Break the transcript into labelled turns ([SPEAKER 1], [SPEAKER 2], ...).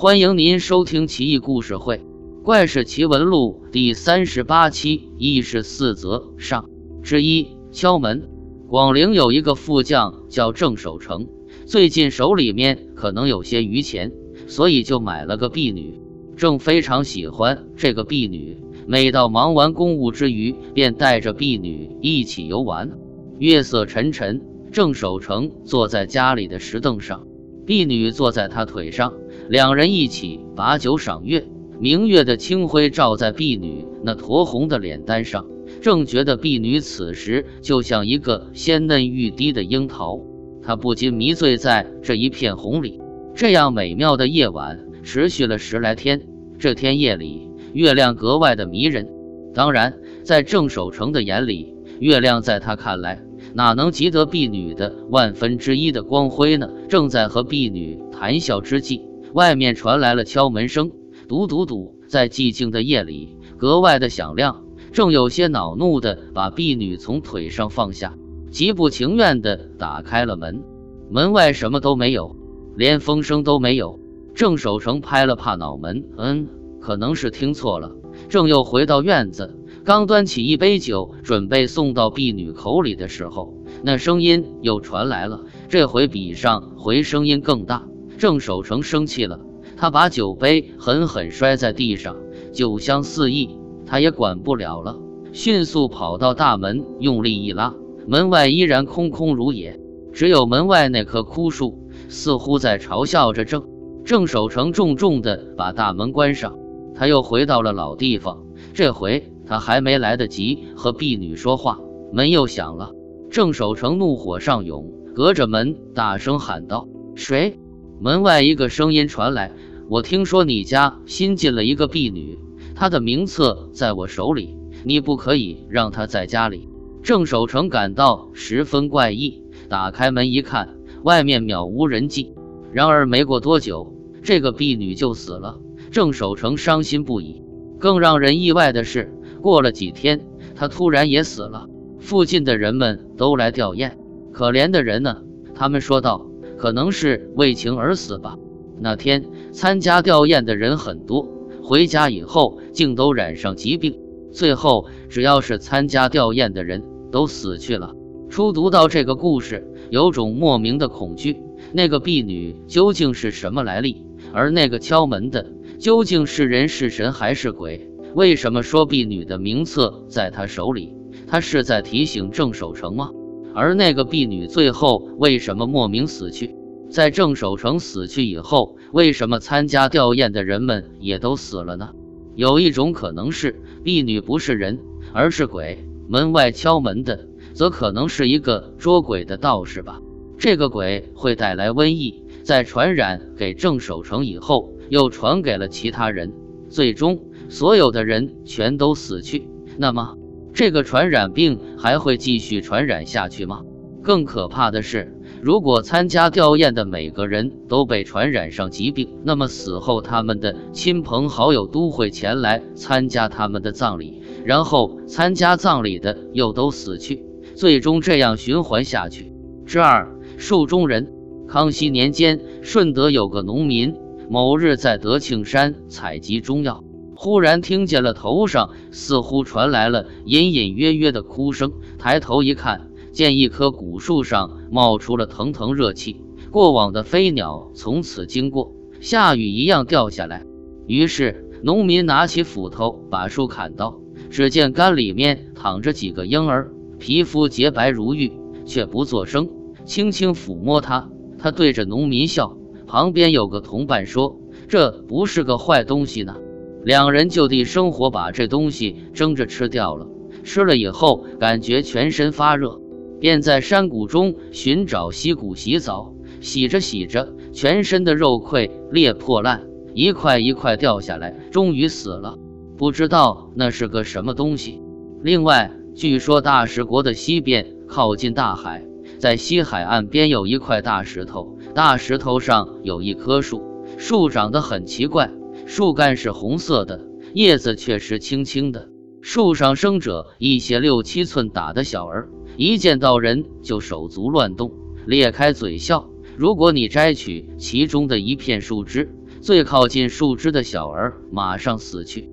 [SPEAKER 1] 欢迎您收听《奇异故事会·怪事奇闻录》第三十八期异事四则上之一。敲门。广陵有一个副将叫郑守成，最近手里面可能有些余钱，所以就买了个婢女。郑非常喜欢这个婢女，每到忙完公务之余，便带着婢女一起游玩。月色沉沉，郑守成坐在家里的石凳上，婢女坐在他腿上。两人一起把酒赏月，明月的清辉照在婢女那酡红的脸蛋上，正觉得婢女此时就像一个鲜嫩欲滴的樱桃，他不禁迷醉在这一片红里。这样美妙的夜晚持续了十来天。这天夜里，月亮格外的迷人。当然，在郑守成的眼里，月亮在他看来哪能及得婢女的万分之一的光辉呢？正在和婢女谈笑之际。外面传来了敲门声，嘟嘟嘟，在寂静的夜里格外的响亮。正有些恼怒的把婢女从腿上放下，极不情愿的打开了门。门外什么都没有，连风声都没有。郑守成拍了怕脑门，嗯，可能是听错了。正又回到院子，刚端起一杯酒准备送到婢女口里的时候，那声音又传来了，这回比上回声音更大。郑守成生气了，他把酒杯狠狠摔在地上，酒香四溢，他也管不了了，迅速跑到大门，用力一拉，门外依然空空如也，只有门外那棵枯树似乎在嘲笑着郑郑守成，重重地把大门关上。他又回到了老地方，这回他还没来得及和婢女说话，门又响了。郑守成怒火上涌，隔着门大声喊道：“谁？”门外一个声音传来：“我听说你家新进了一个婢女，她的名册在我手里，你不可以让她在家里。”郑守成感到十分怪异，打开门一看，外面渺无人迹。然而没过多久，这个婢女就死了。郑守成伤心不已。更让人意外的是，过了几天，她突然也死了。附近的人们都来吊唁，可怜的人呢？他们说道。可能是为情而死吧。那天参加吊唁的人很多，回家以后竟都染上疾病，最后只要是参加吊唁的人都死去了。初读到这个故事，有种莫名的恐惧。那个婢女究竟是什么来历？而那个敲门的究竟是人是神还是鬼？为什么说婢女的名册在他手里？他是在提醒郑守成吗？而那个婢女最后为什么莫名死去？在郑守成死去以后，为什么参加吊唁的人们也都死了呢？有一种可能是婢女不是人，而是鬼。门外敲门的，则可能是一个捉鬼的道士吧？这个鬼会带来瘟疫，在传染给郑守成以后，又传给了其他人，最终所有的人全都死去。那么？这个传染病还会继续传染下去吗？更可怕的是，如果参加吊唁的每个人都被传染上疾病，那么死后他们的亲朋好友都会前来参加他们的葬礼，然后参加葬礼的又都死去，最终这样循环下去。之二，寿中人。康熙年间，顺德有个农民，某日在德庆山采集中药。忽然听见了头上似乎传来了隐隐约约的哭声，抬头一看，见一棵古树上冒出了腾腾热气，过往的飞鸟从此经过，下雨一样掉下来。于是农民拿起斧头把树砍倒，只见干里面躺着几个婴儿，皮肤洁白如玉，却不作声，轻轻抚摸它。他对着农民笑，旁边有个同伴说：“这不是个坏东西呢。”两人就地生火，把这东西蒸着吃掉了。吃了以后，感觉全身发热，便在山谷中寻找溪谷洗澡。洗着洗着，全身的肉块裂破烂，一块一块掉下来，终于死了。不知道那是个什么东西。另外，据说大石国的西边靠近大海，在西海岸边有一块大石头，大石头上有一棵树，树长得很奇怪。树干是红色的，叶子却是青青的。树上生着一些六七寸大的小儿，一见到人就手足乱动，裂开嘴笑。如果你摘取其中的一片树枝，最靠近树枝的小儿马上死去。